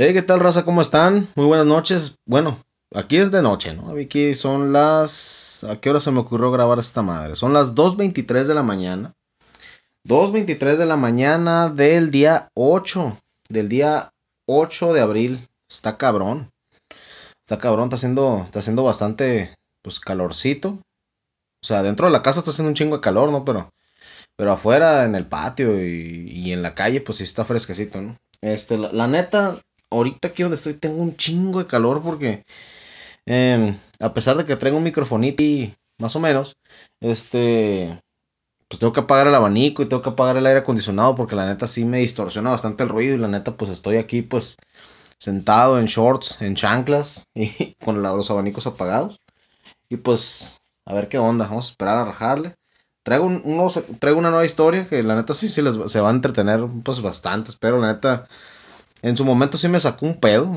Hey, ¿qué tal, raza? ¿Cómo están? Muy buenas noches. Bueno, aquí es de noche, ¿no? Aquí son las... ¿A qué hora se me ocurrió grabar esta madre? Son las 2.23 de la mañana. 2.23 de la mañana del día 8. Del día 8 de abril. Está cabrón. Está cabrón, está haciendo, está haciendo bastante, pues, calorcito. O sea, dentro de la casa está haciendo un chingo de calor, ¿no? Pero, pero afuera, en el patio y, en la calle, pues sí está fresquecito, ¿no? Este, la neta, ahorita aquí donde estoy tengo un chingo de calor porque em, a pesar de que traigo un microfonito y más o menos, este, pues tengo que apagar el abanico y tengo que apagar el aire acondicionado porque la neta sí me distorsiona bastante el ruido y la neta pues estoy aquí pues sentado en shorts, en chanclas y con los abanicos apagados y pues a ver qué onda, vamos a esperar a rajarle. Traigo, un, traigo una nueva historia que la neta sí, sí les, se va a entretener pues bastante, pero la neta en su momento sí me sacó un pedo,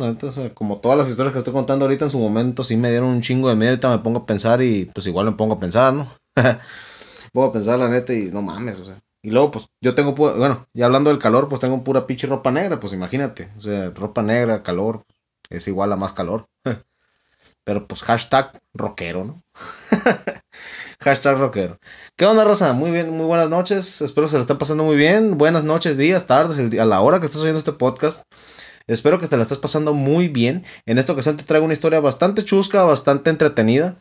como todas las historias que estoy contando ahorita en su momento sí me dieron un chingo de miedo, ahorita me pongo a pensar y pues igual me pongo a pensar, ¿no? pongo a pensar la neta y no mames, o sea. Y luego pues yo tengo, bueno, ya hablando del calor, pues tengo pura pinche ropa negra, pues imagínate, o sea, ropa negra, calor, es igual a más calor. Pero pues hashtag rockero, ¿no? hashtag rockero. ¿Qué onda, Rosa? Muy bien, muy buenas noches. Espero que se la estén pasando muy bien. Buenas noches, días, tardes, a la hora que estás oyendo este podcast. Espero que te la estés pasando muy bien. En esta ocasión te traigo una historia bastante chusca, bastante entretenida.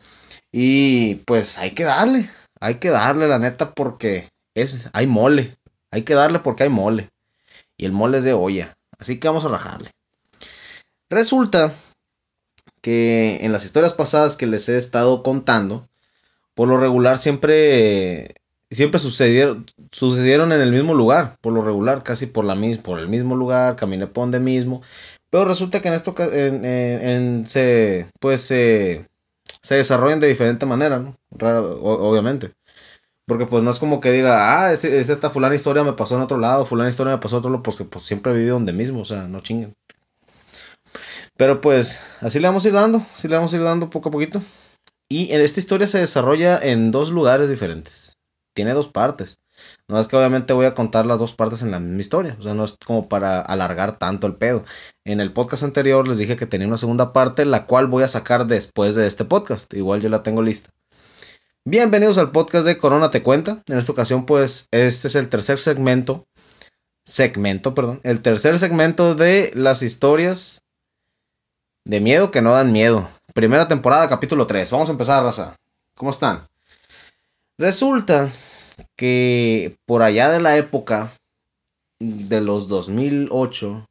Y pues hay que darle. Hay que darle, la neta, porque es, hay mole. Hay que darle porque hay mole. Y el mole es de olla. Así que vamos a rajarle. Resulta que en las historias pasadas que les he estado contando, por lo regular siempre siempre sucedieron sucedieron en el mismo lugar, por lo regular, casi por la por el mismo lugar, caminé por donde mismo, pero resulta que en esto en, en, se pues se desarrollan de diferente manera, ¿no? obviamente. Porque pues no es como que diga, ah, esta fulana historia me pasó en otro lado, fulana historia me pasó en otro lado, porque pues siempre he vivido donde mismo, o sea, no chinguen. Pero pues así le vamos a ir dando, así le vamos a ir dando poco a poquito. Y esta historia se desarrolla en dos lugares diferentes. Tiene dos partes. No es que obviamente voy a contar las dos partes en la misma historia. O sea, no es como para alargar tanto el pedo. En el podcast anterior les dije que tenía una segunda parte, la cual voy a sacar después de este podcast. Igual yo la tengo lista. Bienvenidos al podcast de Corona Te Cuenta. En esta ocasión, pues, este es el tercer segmento. Segmento, perdón. El tercer segmento de las historias de miedo que no dan miedo. Primera temporada, capítulo 3. Vamos a empezar, raza. ¿Cómo están? Resulta que por allá de la época de los 2008,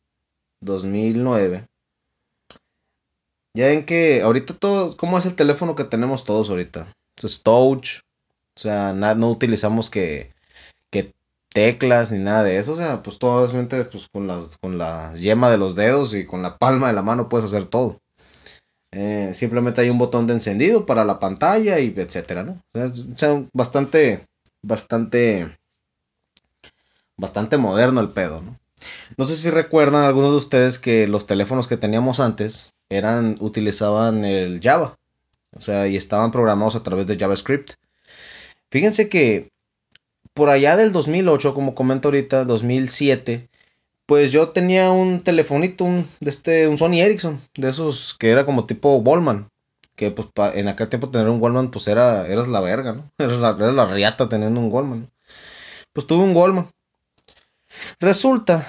2009, ya ven que ahorita todo, ¿cómo es el teléfono que tenemos todos ahorita? Es touch, o sea, no utilizamos que, que teclas ni nada de eso, o sea, pues todo pues con, las, con la yema de los dedos y con la palma de la mano puedes hacer todo. Eh, simplemente hay un botón de encendido para la pantalla y etcétera, ¿no? O sea, bastante, bastante, bastante moderno el pedo, ¿no? No sé si recuerdan algunos de ustedes que los teléfonos que teníamos antes eran, utilizaban el Java. O sea, y estaban programados a través de JavaScript. Fíjense que por allá del 2008, como comento ahorita, 2007, pues yo tenía un telefonito, un, de este, un Sony Ericsson, de esos que era como tipo Wallman. Que pues en aquel tiempo tener un Wallman, pues era, eras la verga, ¿no? Eras la, la riata teniendo un Wallman. Pues tuve un Wallman. Resulta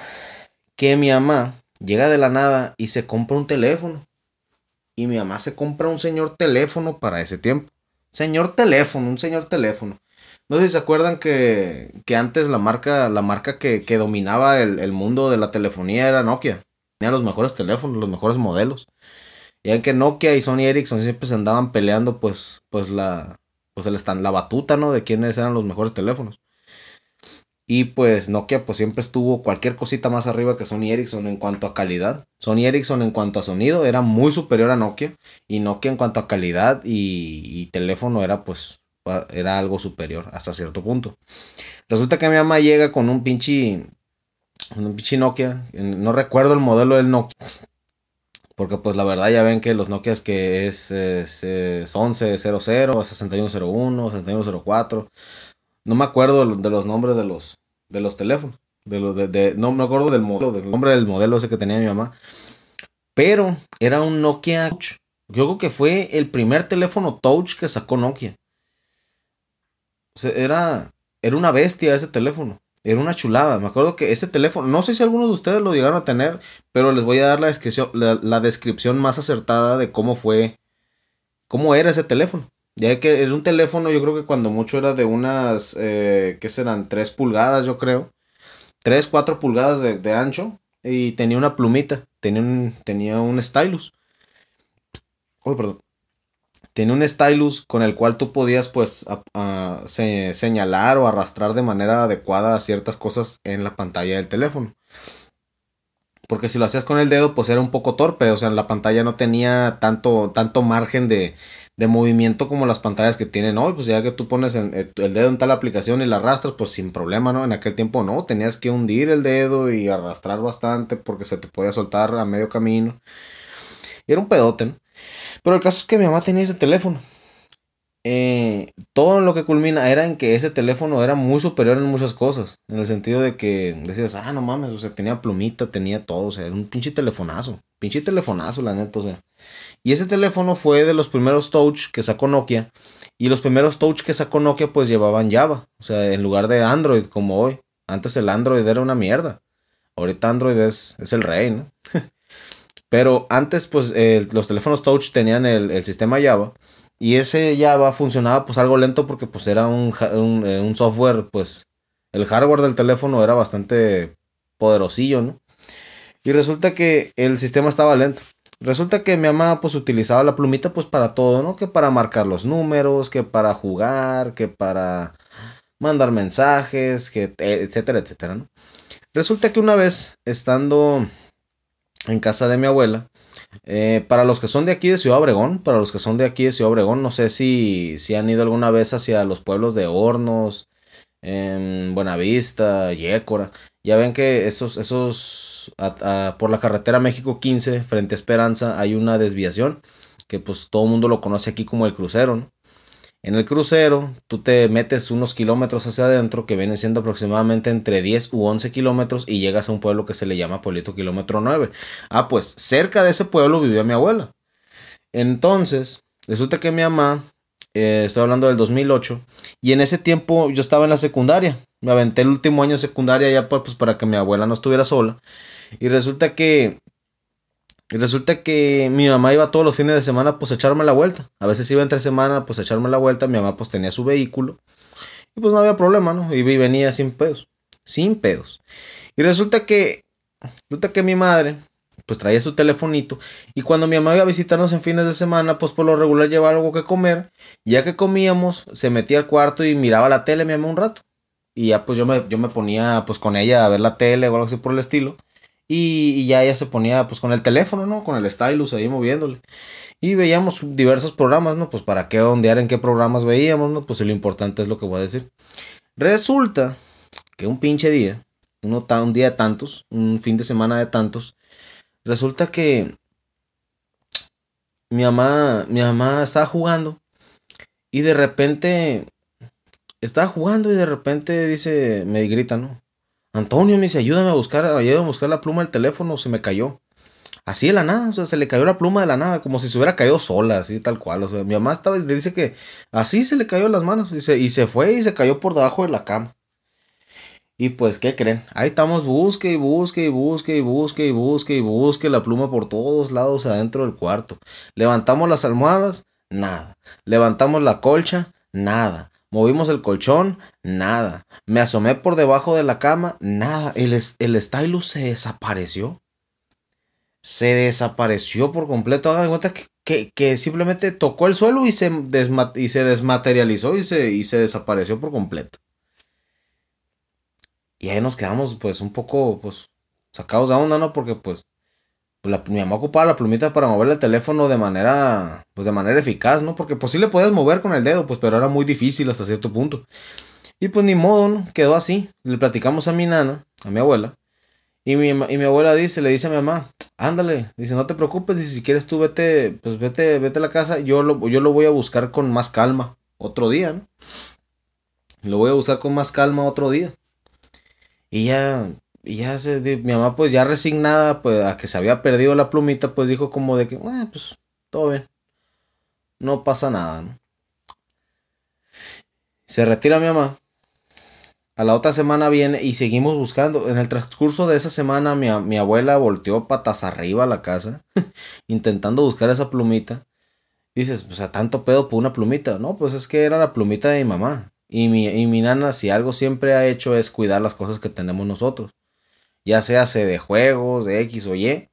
que mi mamá llega de la nada y se compra un teléfono. Y mi mamá se compra un señor teléfono para ese tiempo. Señor teléfono, un señor teléfono. No sé si se acuerdan que, que antes la marca, la marca que, que dominaba el, el, mundo de la telefonía era Nokia. Tenía los mejores teléfonos, los mejores modelos. Y que Nokia y Sony Ericsson siempre se andaban peleando, pues, pues la, pues la batuta, ¿no? De quiénes eran los mejores teléfonos. Y pues Nokia pues siempre estuvo cualquier cosita más arriba que Sony Ericsson en cuanto a calidad. Sony Ericsson en cuanto a sonido era muy superior a Nokia. Y Nokia en cuanto a calidad y, y teléfono era pues era algo superior hasta cierto punto. Resulta que mi mamá llega con un pinche, un pinche Nokia, no recuerdo el modelo del Nokia, porque pues la verdad ya ven que los Nokias que es, es, es 1100, 6101, 6104, no me acuerdo de los nombres de los, de los teléfonos, no me acuerdo del modelo, del nombre del modelo ese que tenía mi mamá. Pero era un Nokia Touch. Yo creo que fue el primer teléfono Touch que sacó Nokia. Era, era una bestia ese teléfono. Era una chulada. Me acuerdo que ese teléfono, no sé si algunos de ustedes lo llegaron a tener, pero les voy a dar la descripción, la, descripción más acertada de cómo fue, cómo era ese teléfono. Ya que era un teléfono, yo creo que cuando mucho era de unas, eh, ¿qué serán? 3 pulgadas, yo creo. 3, 4 pulgadas de, ancho. Y tenía una plumita. Tenía un, tenía un stylus. Oh, perdón tiene un stylus con el cual tú podías pues señalar o arrastrar de manera adecuada ciertas cosas en la pantalla del teléfono. Porque si lo hacías con el dedo pues era un poco torpe, o sea, la pantalla no tenía tanto, tanto margen de, de movimiento como las pantallas que tienen hoy, pues ya que tú pones eh, el dedo en tal aplicación y la arrastras, pues sin problema, ¿no? En aquel tiempo no, tenías que hundir el dedo y arrastrar bastante porque se te podía soltar a medio camino. Era un pedote, ¿no? Pero el caso es que mi mamá tenía ese teléfono. Eh, todo lo que culmina era en que ese teléfono era muy superior en muchas cosas. En el sentido de que decías, ah, no mames, o sea, tenía plumita, tenía todo, o sea, era un pinche telefonazo. Pinche telefonazo, la neta, o sea. Y ese teléfono fue de los primeros touch que sacó Nokia. Y los primeros touch que sacó Nokia, pues llevaban Java. O sea, en lugar de Android, como hoy. Antes el Android era una mierda. Ahorita Android es, es el rey, ¿no? Pero antes, pues, los teléfonos touch tenían el, sistema Java. Y ese Java funcionaba, pues, algo lento porque, pues, era un, eh, un, software, pues, el hardware del teléfono era bastante poderosillo, ¿no? Y resulta que el sistema estaba lento. Resulta que mi mamá, pues, utilizaba la plumita, pues, para todo, ¿no? Que para marcar los números, que para jugar, que para mandar mensajes, que, etcétera, etcétera, ¿no? Resulta que una vez, estando en casa de mi abuela. Eh, para los que son de aquí de Ciudad Obregón, para los que son de aquí de Ciudad Obregón, no sé si, si han ido alguna vez hacia los pueblos de Hornos, en Buenavista, Yécora. Ya ven que esos, esos, por la carretera México 15, frente a Esperanza, hay una desviación que pues todo el mundo lo conoce aquí como el crucero, ¿no? En el crucero, tú te metes unos kilómetros hacia adentro, que viene siendo aproximadamente entre 10 u 11 kilómetros, y llegas a un pueblo que se le llama Pueblito Kilómetro 9. Ah, pues cerca de ese pueblo vivía mi abuela. Entonces, resulta que mi mamá, eh, estoy hablando del 2008, y en ese tiempo yo estaba en la secundaria. Me aventé el último año de secundaria ya pues, para que mi abuela no estuviera sola. Y resulta que y resulta que mi mamá iba todos los fines de semana pues a echarme la vuelta. A veces iba entre semana pues a echarme la vuelta. Mi mamá pues tenía su vehículo. Y pues no había problema, ¿no? Y venía sin pedos. Sin pedos. Y resulta que, resulta que mi madre pues traía su telefonito. Y cuando mi mamá iba a visitarnos en fines de semana, pues por lo regular llevaba algo que comer. Ya que comíamos, se metía al cuarto y miraba la tele, mi mamá un rato. Y ya pues yo me, yo me ponía pues con ella a ver la tele o algo así por el estilo. Y, ya ella se ponía pues con el teléfono, ¿no? Con el stylus ahí moviéndole. Y veíamos diversos programas, ¿no? Pues para qué ondear en qué programas veíamos, ¿no? Pues lo importante es lo que voy a decir. Resulta que un pinche día, un día de tantos, un fin de semana de tantos, resulta que mi mamá, mi mamá estaba jugando y de repente estaba jugando y de repente dice, me grita, ¿no? Antonio me dice, ayúdame a buscar, ayúdame a buscar la pluma del teléfono, se me cayó. Así de la nada, o sea, se le cayó la pluma de la nada, como si se hubiera caído sola, así tal cual. O sea, mi mamá estaba, le dice que así se le cayó las manos y se, y se fue y se cayó por debajo de la cama. Y pues, ¿qué creen? Ahí estamos, busque y busque y busque y busque y busque y busque la pluma por todos lados adentro del cuarto. Levantamos las almohadas, nada. Levantamos la colcha, nada. Movimos el colchón, nada. Me asomé por debajo de la cama, nada. El, el stylus se desapareció. Se desapareció por completo. Hagan cuenta que, simplemente tocó el suelo y se, y se desmaterializó y se, y se desapareció por completo. Y ahí nos quedamos pues un poco pues sacados de onda, ¿no? Porque pues pues mi mamá ocupaba la plumita para mover el teléfono de manera, pues de manera eficaz, ¿no? Porque pues sí le podías mover con el dedo, pues, pero era muy difícil hasta cierto punto. Y pues ni modo, ¿no? Quedó así. Le platicamos a mi nana, a mi abuela. Y mi, y mi abuela dice, le dice a mi mamá, ándale, dice, no te preocupes, dice, si quieres tú vete, pues vete, vete a la casa, yo lo, yo lo voy a buscar con más calma otro día, ¿no? Lo voy a buscar con más calma otro día. Y ya y ya se, mi mamá pues ya resignada pues a que se había perdido la plumita pues dijo como de que, bueno, pues todo bien. No pasa nada, ¿no? Se retira mi mamá. A la otra semana viene y seguimos buscando. En el transcurso de esa semana mi, mi abuela volteó patas arriba a la casa intentando buscar esa plumita. Dices, pues a tanto pedo por una plumita. No, pues es que era la plumita de mi mamá. Y mi, y mi nana, si algo siempre ha hecho es cuidar las cosas que tenemos nosotros. Ya sea de juegos, de X o Y.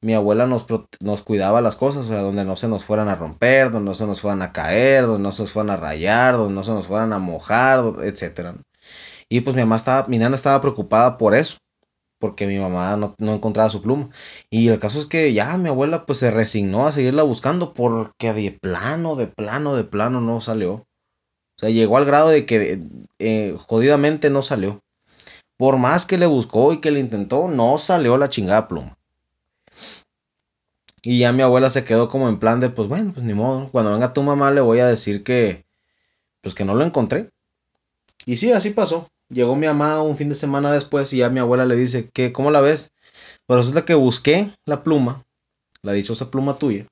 Mi abuela nos, nos cuidaba las cosas, o sea, donde no se nos fueran a romper, donde no se nos fueran a caer, donde no se nos fueran a rayar, donde no se nos fueran a mojar, etc. Y pues mi mamá estaba, mi nana estaba preocupada por eso, porque mi mamá no, no, encontraba su pluma. Y el caso es que ya mi abuela pues se resignó a seguirla buscando porque de plano, de plano, de plano no salió. O sea, llegó al grado de que eh, jodidamente no salió. Por más que le buscó y que le intentó, no salió la chingada pluma. Y ya mi abuela se quedó como en plan de, pues bueno, pues ni modo. Cuando venga tu mamá le voy a decir que, pues que no lo encontré. Y sí, así pasó. Llegó mi mamá un fin de semana después y ya mi abuela le dice, que ¿cómo la ves? Pues resulta que busqué la pluma, la dichosa pluma tuya,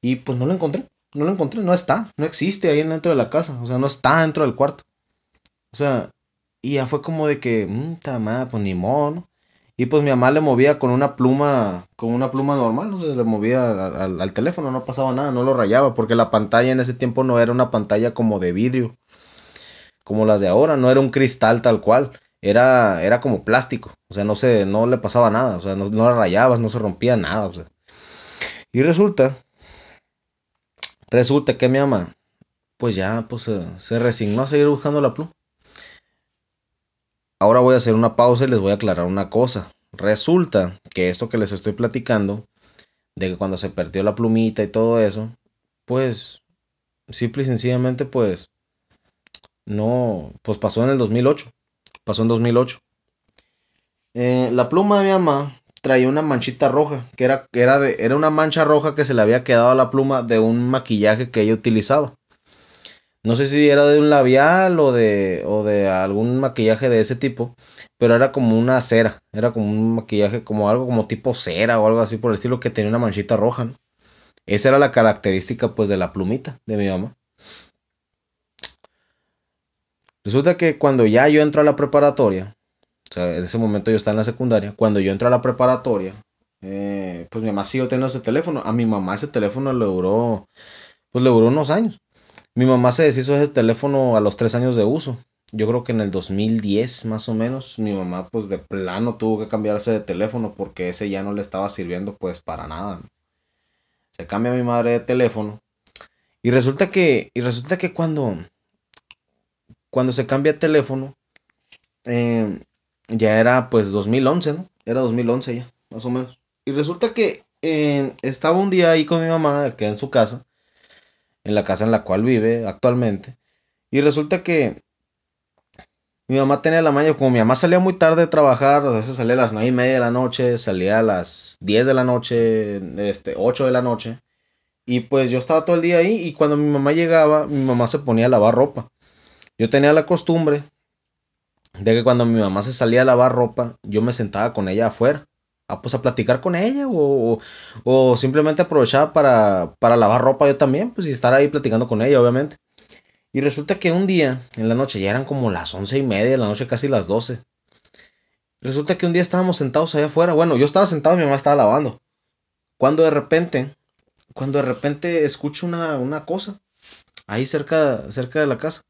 y pues no la encontré no lo encontré, no está, no existe ahí dentro de la casa, o sea, no está dentro del cuarto. O sea, y ya fue como de que, mmm, pues ni modo, ¿no? Y pues mi mamá le movía con una pluma, con una pluma normal, o sea, le movía al, teléfono, no pasaba nada, no lo rayaba, porque la pantalla en ese tiempo no era una pantalla como de vidrio, como las de ahora, no era un cristal tal cual, era, era como plástico, o sea, no se, no le pasaba nada, o sea, no, no la rayabas, no se rompía nada. Y resulta Resulta que mi mamá, pues ya, pues se resignó a seguir buscando la pluma. Ahora voy a hacer una pausa y les voy a aclarar una cosa. Resulta que esto que les estoy platicando, de que cuando se perdió la plumita y todo eso, pues, simple y sencillamente, pues, no, pues pasó en el 2008. Pasó en 2008. Eh, la pluma de mi mamá traía una manchita roja, que era, era, de, era una mancha roja que se le había quedado a la pluma de un maquillaje que ella utilizaba. No sé si era de un labial o de, o de algún maquillaje de ese tipo, pero era como una cera, era como un maquillaje, como algo como tipo cera o algo así por el estilo que tenía una manchita roja. Esa era la característica pues de la plumita de mi mamá. Resulta que cuando ya yo entro a la preparatoria, o sea, en ese momento yo estaba en la secundaria. Cuando yo entré a la preparatoria, eh, pues mi mamá siguió teniendo ese teléfono. A mi mamá ese teléfono le duró, pues le duró unos años. Mi mamá se deshizo de ese teléfono a los tres años de uso. Yo creo que en el 2010 más o menos, mi mamá pues de plano tuvo que cambiarse de teléfono porque ese ya no le estaba sirviendo pues para nada. Se cambia mi madre de teléfono. Y resulta que, y resulta que cuando, cuando se cambia de teléfono, eh, ya era pues 2011, ¿no? Era 2011 ya, más o menos. Y resulta que eh, estaba un día ahí con mi mamá, que en su casa, en la casa en la cual vive actualmente. Y resulta que mi mamá tenía la maña, como mi mamá salía muy tarde de trabajar, a veces salía a las 9 y media de la noche, salía a las 10 de la noche, este, 8 de la noche. Y pues yo estaba todo el día ahí y cuando mi mamá llegaba, mi mamá se ponía a lavar ropa. Yo tenía la costumbre de que cuando mi mamá se salía a lavar ropa, yo me sentaba con ella afuera, a, pues a platicar con ella o, o, simplemente aprovechaba para, para lavar ropa yo también, pues y estar ahí platicando con ella, obviamente. Y resulta que un día, en la noche, ya eran como las once y media de la noche, casi las doce. Resulta que un día estábamos sentados allá afuera. Bueno, yo estaba sentado, mi mamá estaba lavando. Cuando de repente, cuando de repente escucho una, una cosa ahí cerca, cerca de la casa.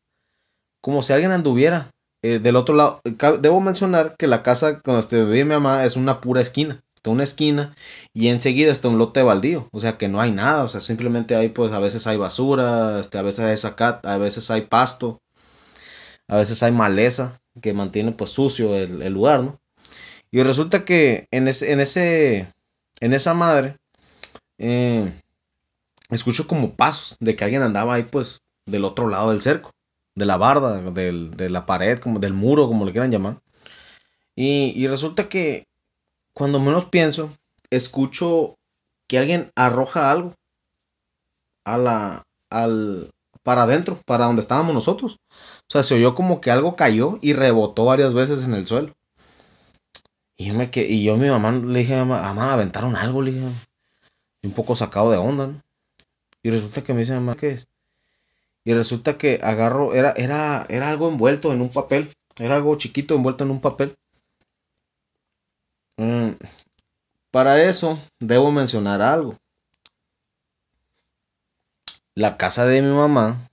Como si alguien anduviera eh, del otro lado, debo mencionar que la casa donde vive mi mamá es una pura esquina. Está una esquina y enseguida está un lote baldío. O sea que no hay nada. O sea, simplemente hay, pues, a veces hay basura, este, a veces hay sacat, a veces hay pasto, a veces hay maleza que mantiene, pues, sucio el, lugar, ¿no? Y resulta que en ese, en ese, en esa madre, eh, escucho como pasos de que alguien andaba ahí, pues, del otro lado del cerco de la barda, de la pared, como del muro, como le quieran llamar. Y, resulta que cuando menos pienso, escucho que alguien arroja algo a la, al, para adentro, para donde estábamos nosotros. O sea, se oyó como que algo cayó y rebotó varias veces en el suelo. Y yo, me que, y yo mi mamá le dije, mamá, mamá, aventaron algo, le dije. un poco sacado de onda. Y resulta que me dice, mamá, ¿qué es? Y resulta que agarro, era, era, era algo envuelto en un papel. Era algo chiquito envuelto en un papel. Mm, para eso, debo mencionar algo. La casa de mi mamá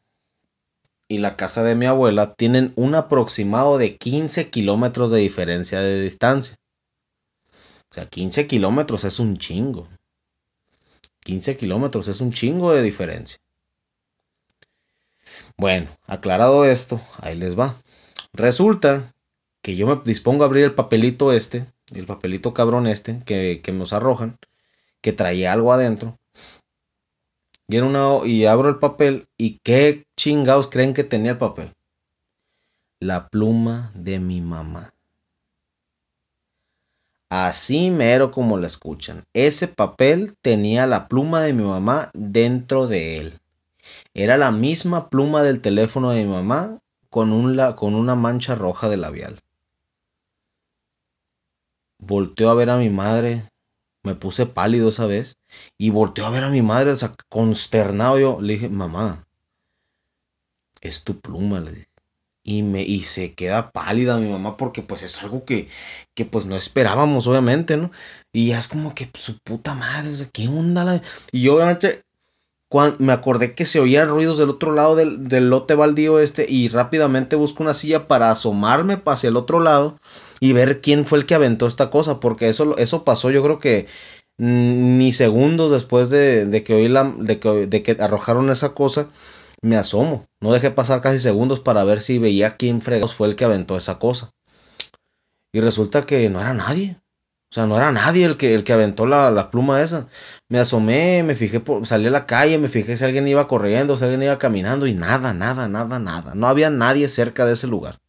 y la casa de mi abuela tienen un aproximado de 15 kilómetros de diferencia de distancia. O sea, 15 kilómetros es un chingo. 15 kilómetros es un chingo de diferencia. Bueno, aclarado esto, ahí les va. Resulta que yo me dispongo a abrir el papelito este, el papelito cabrón este, que, nos arrojan, que traía algo adentro. Y, una, y abro el papel y qué chingados creen que tenía el papel. La pluma de mi mamá. Así mero como la escuchan. Ese papel tenía la pluma de mi mamá dentro de él. Era la misma pluma del teléfono de mi mamá con, un, con una mancha roja de labial. Volteó a ver a mi madre. Me puse pálido esa vez. Y volteó a ver a mi madre, consternado. Yo le dije, mamá, es tu pluma, le. Y, me, y se queda pálida mi mamá porque pues es algo que, que pues no esperábamos, obviamente, ¿no? Y ya es como que su puta madre, o sea, ¿qué onda? La... Y obviamente me acordé que se oían ruidos del otro lado del, lote baldío este y rápidamente busco una silla para asomarme hacia el otro lado y ver quién fue el que aventó esta cosa, porque eso, eso pasó yo creo que ni segundos después de, que oí la, de que, de que arrojaron esa cosa, me asomo. No dejé pasar casi segundos para ver si veía quién fregados fue el que aventó esa cosa. Y resulta que no era nadie. O sea, no era nadie el que, el que aventó la, la pluma esa. Me asomé, me fijé, por, salí a la calle, me fijé si alguien iba corriendo, si alguien iba caminando y nada, nada, nada, nada. No había nadie cerca de ese lugar.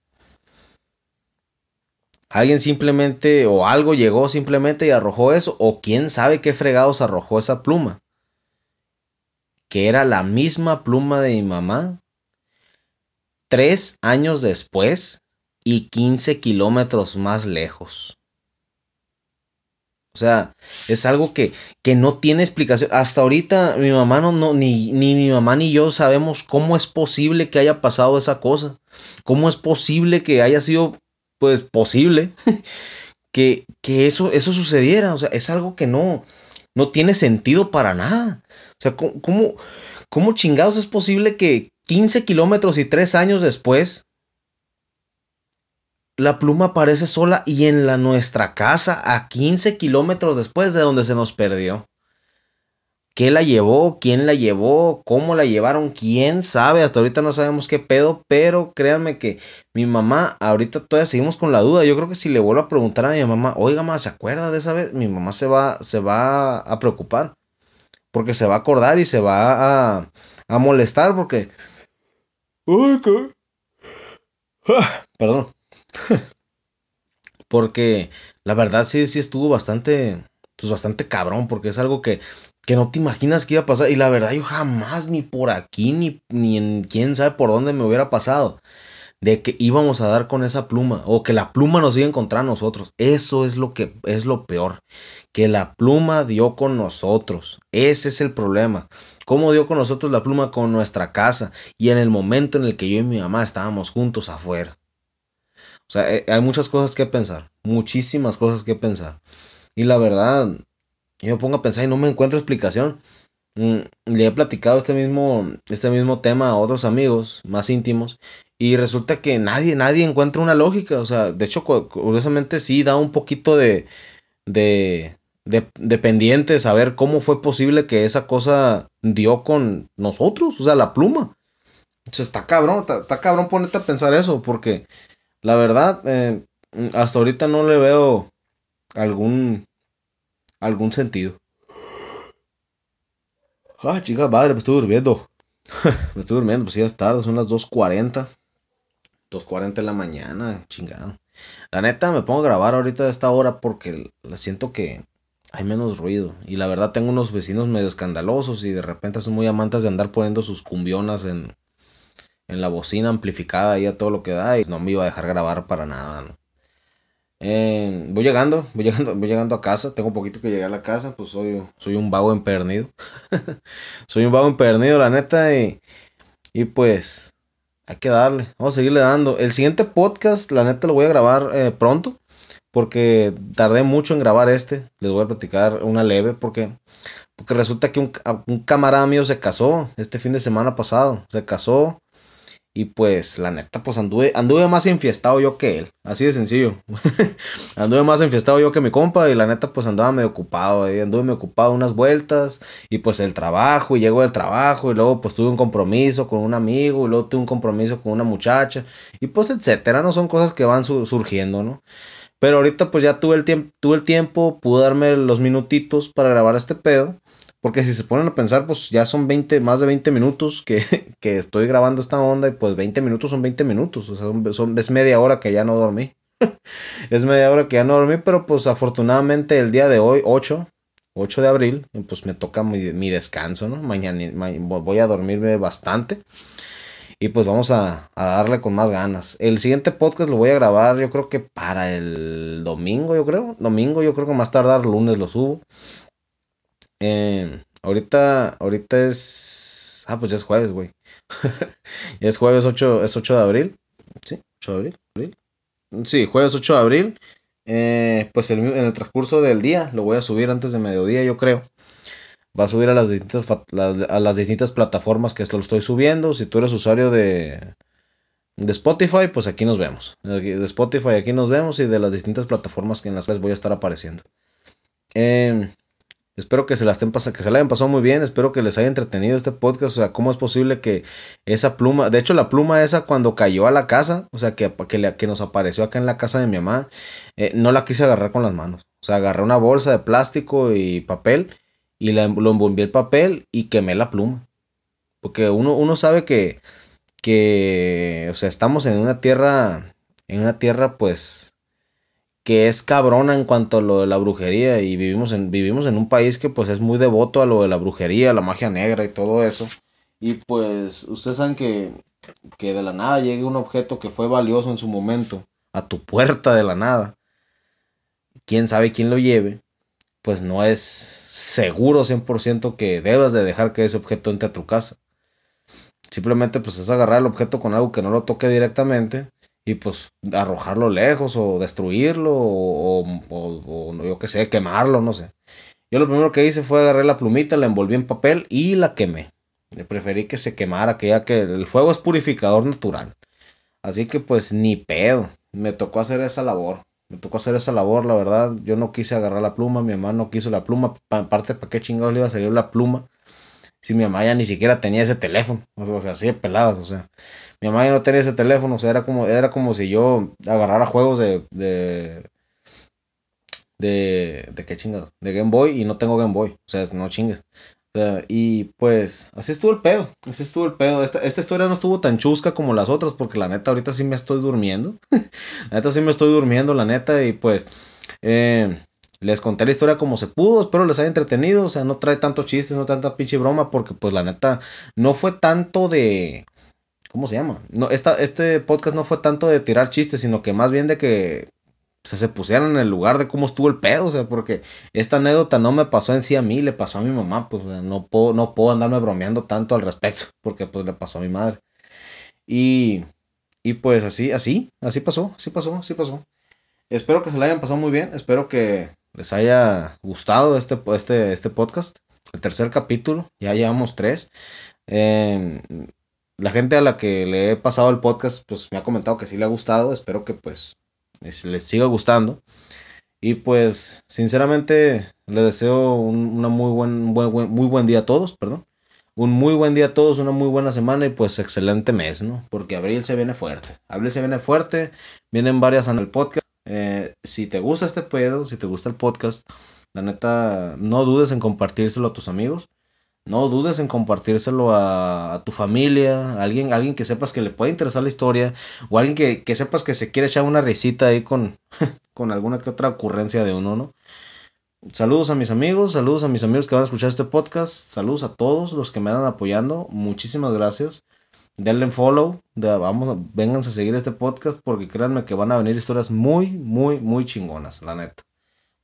Alguien simplemente o algo llegó simplemente y arrojó eso o quién sabe qué fregados arrojó esa pluma. Que era la misma pluma de mi mamá. Tres años después y 15 kilómetros más lejos. O sea, es algo que, que no tiene explicación. Hasta ahorita mi mamá no, no ni, ni mi mamá ni yo sabemos cómo es posible que haya pasado esa cosa. ¿Cómo es posible que haya sido, pues, posible que, que eso, eso sucediera? O sea, es algo que no, no tiene sentido para nada. O sea, ¿cómo, cómo chingados es posible que 15 kilómetros y 3 años después la pluma aparece sola y en la nuestra casa a 15 kilómetros después de donde se nos perdió. ¿Qué la llevó? ¿Quién la llevó? ¿Cómo la llevaron? ¿Quién sabe? Hasta ahorita no sabemos qué pedo, pero créanme que mi mamá, ahorita todavía seguimos con la duda. Yo creo que si le vuelvo a preguntar a mi mamá, oiga, mamá, ¿se acuerda de esa vez? Mi mamá se va, se va a preocupar. Porque se va a acordar y se va a, a molestar porque... Ah, perdón. porque la verdad sí, sí estuvo bastante, pues bastante cabrón, porque es algo que, que no te imaginas que iba a pasar. Y la verdad yo jamás ni por aquí, ni, ni en quién sabe por dónde me hubiera pasado. De que íbamos a dar con esa pluma. O que la pluma nos iba a encontrar a nosotros. Eso es lo que es lo peor. Que la pluma dio con nosotros. Ese es el problema. ¿Cómo dio con nosotros la pluma con nuestra casa? Y en el momento en el que yo y mi mamá estábamos juntos afuera. Sea, eh, hay muchas cosas que pensar, muchísimas cosas que pensar. Y la verdad, yo me pongo a pensar y no me encuentro explicación. Mm, le he platicado este mismo, este mismo tema a otros amigos más íntimos y resulta que nadie, nadie encuentra una lógica. O sea, de hecho, curiosamente sí da un poquito de, de, de, pendiente saber cómo fue posible que esa cosa dio con nosotros, o sea, la pluma. O sea, está cabrón, está, está cabrón ponerte a pensar eso, porque la verdad, eh, hasta ahorita no le veo algún, algún sentido. Ah, chica madre, me estoy durmiendo. me estoy durmiendo, pues ya es tarde, son las 2.40. 2.40 de la mañana, chingado. La neta, me pongo a grabar ahorita a esta hora porque siento que hay menos ruido. Y la verdad, tengo unos vecinos medio escandalosos y de repente son muy amantes de andar poniendo sus cumbionas en, en la bocina amplificada y a todo lo que da y no me iba a dejar grabar para nada. Eh, voy llegando, voy llegando, voy llegando a casa. Tengo un poquito que llegar a la casa, pues soy, soy un vago empernido. soy un vago empernido, la neta, y, y pues hay que darle. Vamos a seguirle dando. El siguiente podcast, la neta, lo voy a grabar eh, pronto. Porque tardé mucho en grabar este. Les voy a platicar una leve. Porque, porque resulta que un, un camarada mío se casó este fin de semana pasado. Se casó. Y pues, la neta, pues anduve, anduve más enfiestado yo que él. Así de sencillo. anduve más enfiestado yo que mi compa. Y la neta, pues andaba medio ocupado. Anduve medio ocupado unas vueltas. Y pues el trabajo. Y llegó del trabajo. Y luego pues tuve un compromiso con un amigo. Y luego tuve un compromiso con una muchacha. Y pues etcétera. No son cosas que van surgiendo, ¿no? Pero ahorita pues ya tuve el, tuve el tiempo. Pude darme los minutitos para grabar este pedo. Porque si se ponen a pensar, pues ya son 20, más de 20 minutos que, que estoy grabando esta onda y pues 20 minutos son 20 minutos. O sea, son, es media hora que ya no dormí. es media hora que ya no dormí, pero pues afortunadamente el día de hoy, 8, 8 de abril, pues me toca mi, mi descanso, ¿no? Mañana voy a dormirme bastante. Y pues vamos a, a, darle con más ganas. El siguiente podcast lo voy a grabar yo creo que para el domingo, yo creo. Domingo, yo creo que más tardar lunes lo subo. Eh, ahorita, ahorita es. Ah, pues ya es jueves, güey. es jueves 8, es 8 de abril. Sí, 8 de abril. Sí, jueves 8 de abril. Eh, pues en el transcurso del día lo voy a subir antes de mediodía, yo creo. Va a subir a las distintas, a las distintas plataformas que lo estoy subiendo. Si tú eres usuario de, de Spotify, pues aquí nos vemos. De Spotify aquí nos vemos y de las distintas plataformas en las cuales voy a estar apareciendo. Eh, Espero que se, la estén que se la hayan pasado muy bien. Espero que les haya entretenido este podcast. O sea, ¿cómo es posible que esa pluma, de hecho, la pluma esa cuando cayó a la casa, o sea, que, que, nos apareció acá en la casa de mi mamá, eh, no la quise agarrar con las manos. O sea, agarré una bolsa de plástico y papel y la, lo envolví el papel y quemé la pluma. Porque uno, uno sabe que, que, o sea, estamos en una tierra, en una tierra, pues, que es cabrona en cuanto a lo de la brujería y vivimos en, vivimos en un país que pues es muy devoto a lo de la brujería, la magia negra y todo eso. Y pues ustedes saben que, que de la nada llegue un objeto que fue valioso en su momento a tu puerta de la nada. Quién sabe quién lo lleve, pues no es seguro 100% que debas de dejar que ese objeto entre a tu casa. Simplemente pues es agarrar el objeto con algo que no lo toque directamente y pues arrojarlo lejos o destruirlo o, o, yo qué sé, quemarlo, no sé. Yo lo primero que hice fue agarrar la plumita, la envolví en papel y la quemé. Le preferí que se quemara, que ya que el fuego es purificador natural. Así que pues ni pedo, me tocó hacer esa labor. Me tocó hacer esa labor, la verdad. Yo no quise agarrar la pluma, mi mamá no quiso la pluma. Aparte, ¿para qué chingados le iba a salir la pluma? Si mi mamá ya ni siquiera tenía ese teléfono. O sea, así de peladas, o sea. Mi mamá ya no tenía ese teléfono, o sea, era como, era como si yo agarrara juegos de, de, de, de qué chingado, de Game Boy y no tengo Game Boy, o sea, no chingues. O sea, y pues, así estuvo el pedo, así estuvo el pedo. Esta, esta historia no estuvo tan chusca como las otras, porque la neta ahorita sí me estoy durmiendo. la neta sí me estoy durmiendo, la neta, y pues, eh, les conté la historia como se pudo, espero les haya entretenido, o sea, no trae tanto chistes, no tanta pinche broma, porque pues la neta no fue tanto de ¿Cómo se llama? No, esta, este podcast no fue tanto de tirar chistes, sino que más bien de que se pusieran en el lugar de cómo estuvo el pedo, o sea, porque esta anécdota no me pasó en sí a mí, le pasó a mi mamá, pues no puedo, no puedo andarme bromeando tanto al respecto, porque pues le pasó a mi madre. Y, y pues así, así, así pasó, así pasó, así pasó. Espero que se la hayan pasado muy bien, espero que les haya gustado este, este, este podcast, el tercer capítulo, ya llevamos tres. Eh, la gente a la que le he pasado el podcast, pues me ha comentado que sí le ha gustado. Espero que pues les siga gustando. Y pues, sinceramente, le deseo un, una muy buen, buen, muy buen día a todos, perdón. Un muy buen día a todos, una muy buena semana y pues excelente mes, ¿no? Porque abril se viene fuerte. Abril se viene fuerte, vienen varias en el podcast. Eh, si te gusta este pedo, si te gusta el podcast, la neta, no dudes en compartírselo a tus amigos. No dudes en compartírselo a, tu familia, a alguien, alguien que sepas que le puede interesar la historia, o alguien que, sepas que se quiere echar una risita ahí con, con alguna que otra ocurrencia de uno, ¿no? Saludos a mis amigos, saludos a mis amigos que van a escuchar este podcast, saludos a todos los que me andan apoyando, muchísimas gracias. Denle follow, de, vamos, a seguir este podcast porque créanme que van a venir historias muy, muy, muy chingonas, la neta.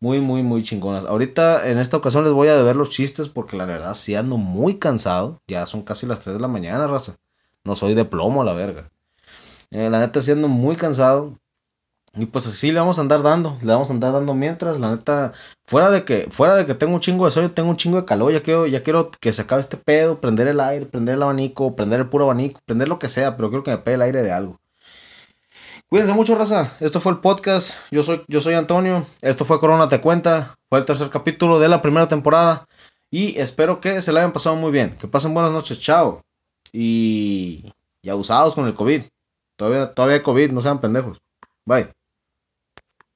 Muy, muy, muy chingonas. Ahorita, en esta ocasión, les voy a deber los chistes porque la verdad sí ando muy cansado. Ya son casi las 3 de la mañana, raza. No soy de plomo, la verga. Eh, la neta, sí ando muy cansado. Y pues así le vamos a andar dando, le vamos a andar dando mientras, la neta, fuera de que, fuera de que tengo un chingo de sueño, tengo un chingo de calor, ya quiero, ya quiero que se acabe este pedo, prender el aire, prender el abanico, prender el puro abanico, prender lo que sea, pero quiero que me pegue el aire de algo. Cuídense mucho, raza. Esto fue el podcast. Yo soy, yo soy Antonio. Esto fue Corona Te Cuenta. Fue el tercer capítulo de la primera temporada. Y espero que se la hayan pasado muy bien. Que pasen buenas noches. Chao. Y, y abusados con el COVID. Todavía, todavía hay COVID. No sean pendejos. Bye.